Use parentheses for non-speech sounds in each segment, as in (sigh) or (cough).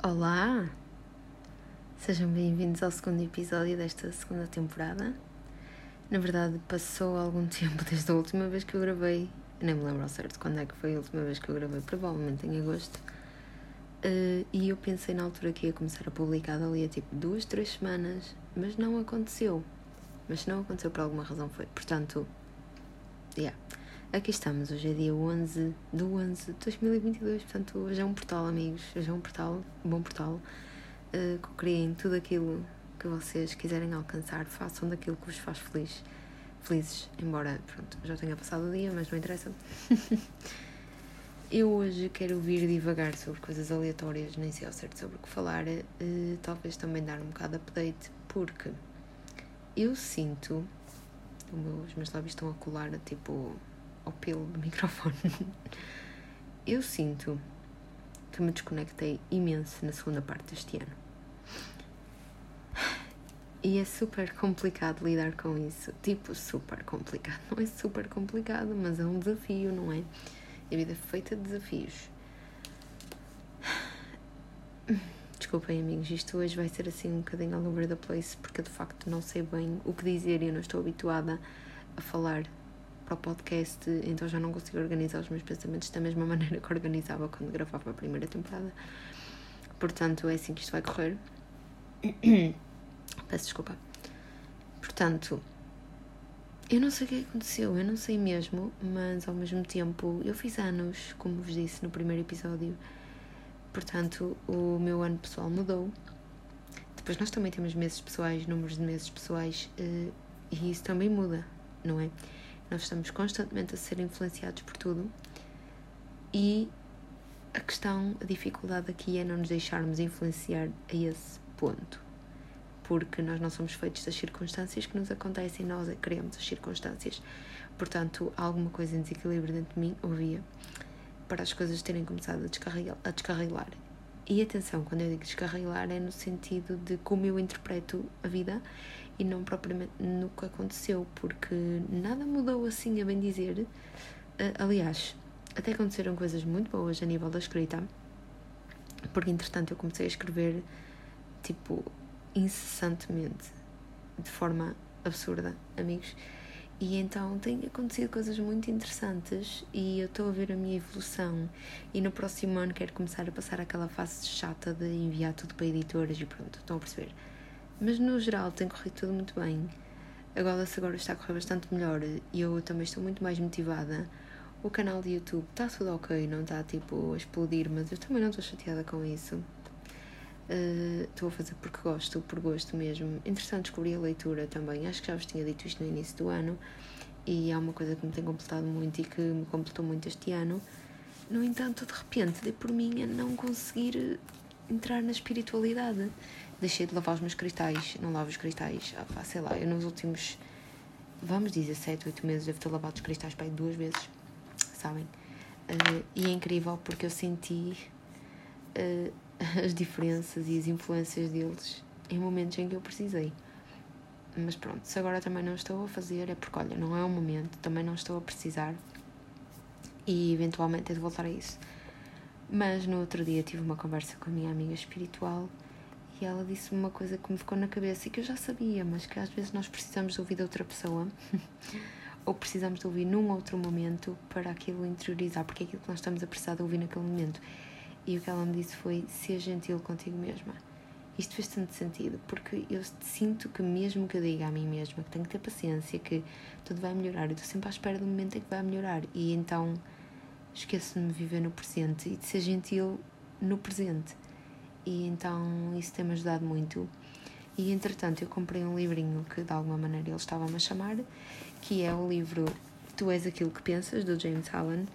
Olá! Sejam bem-vindos ao segundo episódio desta segunda temporada. Na verdade, passou algum (laughs) tempo desde a última vez que eu gravei. Eu nem me lembro ao certo quando é que foi a última vez que eu gravei, provavelmente em agosto. Uh, e eu pensei na altura que ia começar a publicar dali a tipo duas, três semanas, mas não aconteceu. Mas se não aconteceu por alguma razão foi. Portanto, yeah. Aqui estamos, hoje é dia 11 do 11 de 2022, portanto hoje é um portal, amigos, hoje é um portal, um bom portal, uh, que criem tudo aquilo que vocês quiserem alcançar, façam daquilo que vos faz feliz, felizes, embora, pronto, já tenha passado o dia, mas não interessa. (laughs) Eu hoje quero vir divagar sobre coisas aleatórias, nem sei ao certo sobre o que falar, uh, talvez também dar um bocado de update, porque eu sinto, os meus lábios estão a colar, tipo ao pelo do microfone. (laughs) Eu sinto que me desconectei imenso na segunda parte deste ano. E é super complicado lidar com isso. Tipo, super complicado. Não é super complicado, mas é um desafio, não é? A vida é feita de desafios. Desculpem, amigos, isto hoje vai ser assim um bocadinho all over the place, porque de facto não sei bem o que dizer e eu não estou habituada a falar para o podcast, então já não consigo organizar os meus pensamentos da mesma (laughs) maneira que organizava quando gravava a primeira temporada. Portanto, é assim que isto vai correr. (coughs) Peço desculpa. Portanto, eu não sei o que aconteceu, eu não sei mesmo, mas ao mesmo tempo eu fiz anos, como vos disse no primeiro episódio. Portanto, o meu ano pessoal mudou. Depois nós também temos meses pessoais, números de meses pessoais, eh, e isso também muda, não é? Nós estamos constantemente a ser influenciados por tudo e a questão, a dificuldade aqui é não nos deixarmos influenciar a esse ponto. Porque nós não somos feitos das circunstâncias que nos acontecem, nós é que criamos as circunstâncias. Portanto, alguma coisa em desequilíbrio dentro de mim, ouvia, para as coisas terem começado a descarrilar. A descarrilar. E atenção, quando eu digo descarrilar, é no sentido de como eu interpreto a vida e não propriamente no que aconteceu, porque nada mudou assim, a bem dizer. Uh, aliás, até aconteceram coisas muito boas a nível da escrita, porque entretanto eu comecei a escrever tipo incessantemente, de forma absurda, amigos. E então têm acontecido coisas muito interessantes e eu estou a ver a minha evolução. E no próximo ano quero começar a passar aquela fase chata de enviar tudo para editoras e pronto, estão a perceber? Mas no geral tem corrido tudo muito bem. Agora, se agora está a correr bastante melhor e eu também estou muito mais motivada. O canal de YouTube está tudo ok, não está tipo a explodir, mas eu também não estou chateada com isso. Uh, estou a fazer porque gosto, por gosto mesmo. Interessante descobrir a leitura também. Acho que já vos tinha dito isto no início do ano e é uma coisa que me tem completado muito e que me completou muito este ano. No entanto, de repente, dei por mim a não conseguir entrar na espiritualidade deixei de lavar os meus cristais, não lavo os cristais, ah, sei lá, eu nos últimos, vamos dizer, 7, 8 meses devo ter lavado os cristais para duas vezes, sabem? Uh, e é incrível porque eu senti uh, (laughs) as diferenças e as influências deles em momentos em que eu precisei. Mas pronto, se agora também não estou a fazer, é porque, olha, não é o momento, também não estou a precisar e eventualmente é de voltar a isso. Mas no outro dia tive uma conversa com a minha amiga espiritual e ela disse-me uma coisa que me ficou na cabeça e que eu já sabia, mas que às vezes nós precisamos de ouvir de outra pessoa (laughs) ou precisamos de ouvir num outro momento para aquilo interiorizar, porque é aquilo que nós estamos a precisar de ouvir naquele momento. E o que ela me disse foi: ser gentil contigo mesma. Isto fez tanto sentido, porque eu sinto que, mesmo que eu diga a mim mesma que tenho que ter paciência, que tudo vai melhorar, eu estou sempre à espera do momento em que vai melhorar, e então esqueço-me de viver no presente e de ser gentil no presente e então isso tem-me ajudado muito. E entretanto eu comprei um livrinho que de alguma maneira ele estava-me a chamar, que é o livro Tu És Aquilo que Pensas, do James Allen,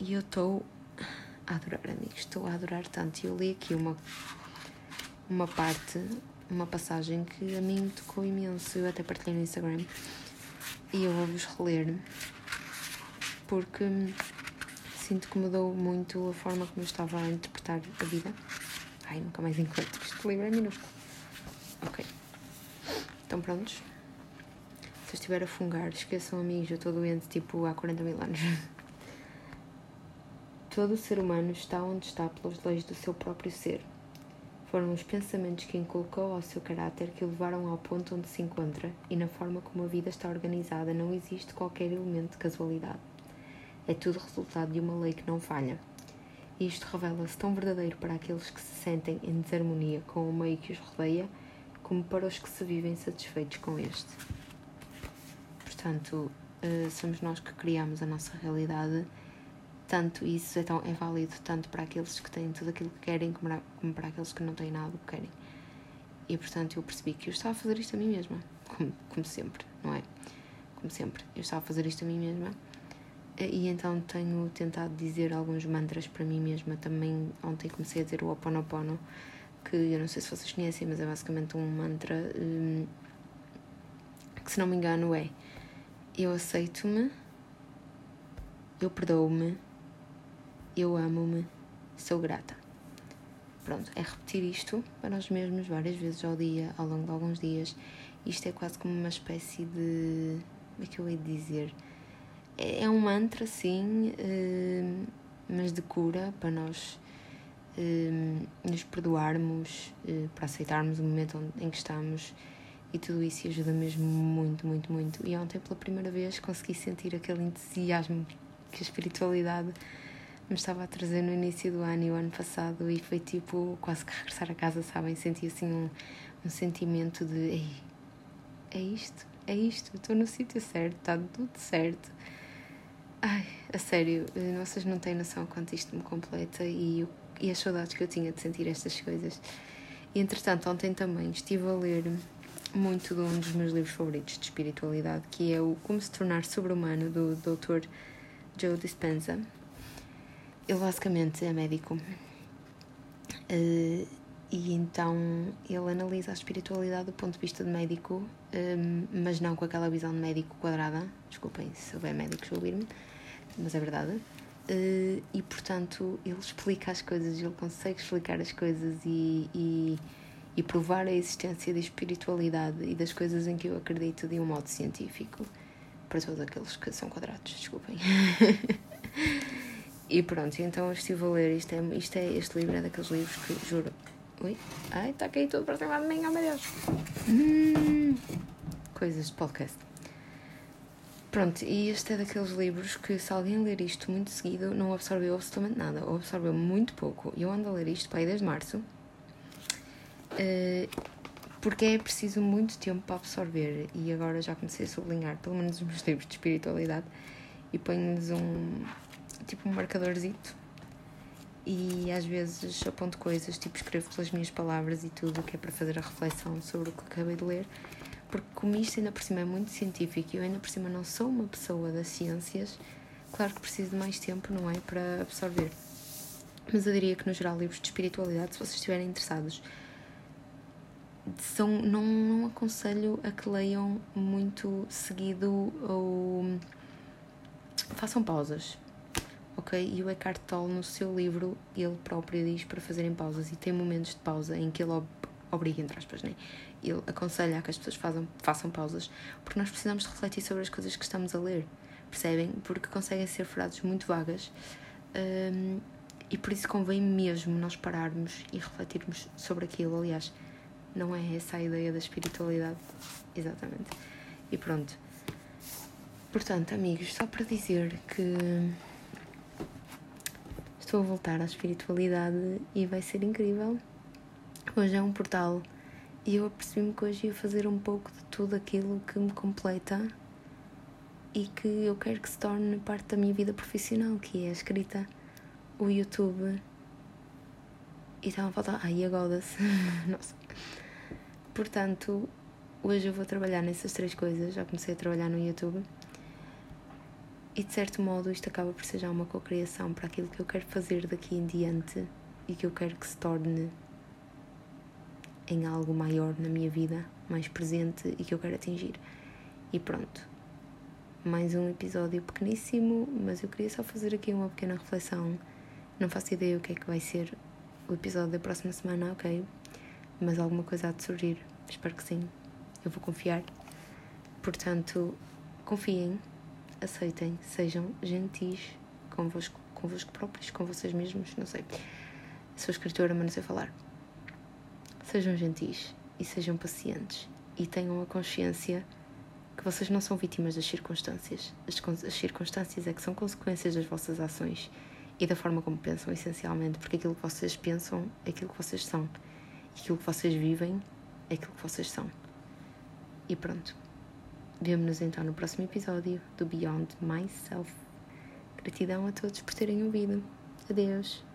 e eu estou a adorar, amigos, estou a adorar tanto. E eu li aqui uma, uma parte, uma passagem que a mim tocou imenso, eu até partilhei no Instagram, e eu vou-vos reler, porque sinto que mudou muito a forma como eu estava a interpretar a vida. Ai, nunca mais encontro. Este livro é minúsculo. Ok. Estão prontos? Se eu estiver a fungar, esqueçam amigos, eu estou doente tipo há 40 mil anos. (laughs) Todo ser humano está onde está pelas leis do seu próprio ser. Foram os pensamentos que inculcou ao seu caráter que o levaram ao ponto onde se encontra, e na forma como a vida está organizada não existe qualquer elemento de casualidade. É tudo resultado de uma lei que não falha. E isto revela-se tão verdadeiro para aqueles que se sentem em desarmonia com o meio que os rodeia, como para os que se vivem satisfeitos com este. Portanto, uh, somos nós que criamos a nossa realidade. Tanto isso é, tão, é válido tanto para aqueles que têm tudo aquilo que querem, como para aqueles que não têm nada que querem. E portanto, eu percebi que eu estava a fazer isto a mim mesma, como, como sempre, não é? Como sempre, eu estava a fazer isto a mim mesma. E então tenho tentado dizer alguns mantras para mim mesma. Também ontem comecei a dizer o Ho Oponopono, que eu não sei se vocês conhecem, mas é basicamente um mantra um, que, se não me engano, é eu aceito-me, eu perdoo-me, eu amo-me, sou grata. Pronto, é repetir isto para nós mesmos várias vezes ao dia, ao longo de alguns dias. Isto é quase como uma espécie de. Como é que eu ia dizer? É, é um mantra, sim, eh, mas de cura para nós eh, nos perdoarmos, eh, para aceitarmos o momento em que estamos e tudo isso ajuda mesmo muito, muito, muito. E ontem, pela primeira vez, consegui sentir aquele entusiasmo que a espiritualidade me estava a trazer no início do ano e o ano passado. E foi tipo quase que regressar a casa, sabem? Senti assim um, um sentimento de: Ei, é isto, é isto, estou no sítio certo, está tudo certo. Ai, a sério, vocês não têm noção quanto isto me completa e, e as saudades que eu tinha de sentir estas coisas. E entretanto, ontem também estive a ler muito de um dos meus livros favoritos de espiritualidade, que é o Como se tornar sobre-humano do Dr. Joe Dispenza. Ele basicamente é médico. Uh, e então ele analisa a espiritualidade do ponto de vista de médico, um, eh, mas não com aquela visão de médico quadrada. Desculpem se houver médicos ouvir-me, mas é verdade. Uh, e portanto ele explica as coisas, ele consegue explicar as coisas e, e e provar a existência da espiritualidade e das coisas em que eu acredito de um modo científico. Para todos aqueles que são quadrados, desculpem. (laughs) e pronto, então eu estive a ler. Isto é, isto é, este livro é daqueles livros que, juro. Ui, ai, está cair tudo para cima de mim, oh meu Deus. Hum, coisas de podcast. Pronto, e este é daqueles livros que, se alguém ler isto muito seguido, não absorveu absolutamente nada, ou absorveu muito pouco. Eu ando a ler isto para aí desde março eh, porque é preciso muito tempo para absorver e agora já comecei a sublinhar pelo menos os meus (laughs) livros de espiritualidade e ponho-lhes um tipo um marcadorzito e às vezes aponto coisas, tipo escrevo pelas minhas palavras e tudo, que é para fazer a reflexão sobre o que acabei de ler, porque como isto ainda por cima é muito científico e eu ainda por cima não sou uma pessoa das ciências, claro que preciso de mais tempo, não é, para absorver. Mas eu diria que no geral livros de espiritualidade, se vocês estiverem interessados, são, não, não aconselho a que leiam muito seguido ou façam pausas. Ok? E o Eckhart Tolle, no seu livro, ele próprio diz para fazerem pausas e tem momentos de pausa em que ele obriga, entre aspas, né? ele aconselha que as pessoas façam, façam pausas porque nós precisamos refletir sobre as coisas que estamos a ler, percebem? Porque conseguem ser frases muito vagas um, e por isso convém mesmo nós pararmos e refletirmos sobre aquilo. Aliás, não é essa a ideia da espiritualidade. Exatamente. E pronto. Portanto, amigos, só para dizer que estou a voltar à espiritualidade e vai ser incrível. Hoje é um portal e eu apercebi-me que hoje ia fazer um pouco de tudo aquilo que me completa e que eu quero que se torne parte da minha vida profissional, que é a escrita, o YouTube. E estava a faltar. Ai, a Goddess. (laughs) Nossa. Portanto, hoje eu vou trabalhar nessas três coisas. Já comecei a trabalhar no YouTube. E de certo modo isto acaba por ser já uma cocriação para aquilo que eu quero fazer daqui em diante e que eu quero que se torne em algo maior na minha vida, mais presente e que eu quero atingir. E pronto. Mais um episódio pequeníssimo, mas eu queria só fazer aqui uma pequena reflexão. Não faço ideia o que é que vai ser o episódio da próxima semana, ok? Mas alguma coisa há de surgir. Espero que sim. Eu vou confiar. Portanto, confiem, aceitem, sejam gentis convosco, convosco próprios, com vocês mesmos. Não sei. Sou escritora, mas não sei falar. Sejam gentis e sejam pacientes e tenham a consciência que vocês não são vítimas das circunstâncias. As, as circunstâncias é que são consequências das vossas ações e da forma como pensam, essencialmente, porque aquilo que vocês pensam é aquilo que vocês são, e aquilo que vocês vivem é aquilo que vocês são. E pronto. Vemo-nos então no próximo episódio do Beyond Myself. Gratidão a todos por terem ouvido. Adeus.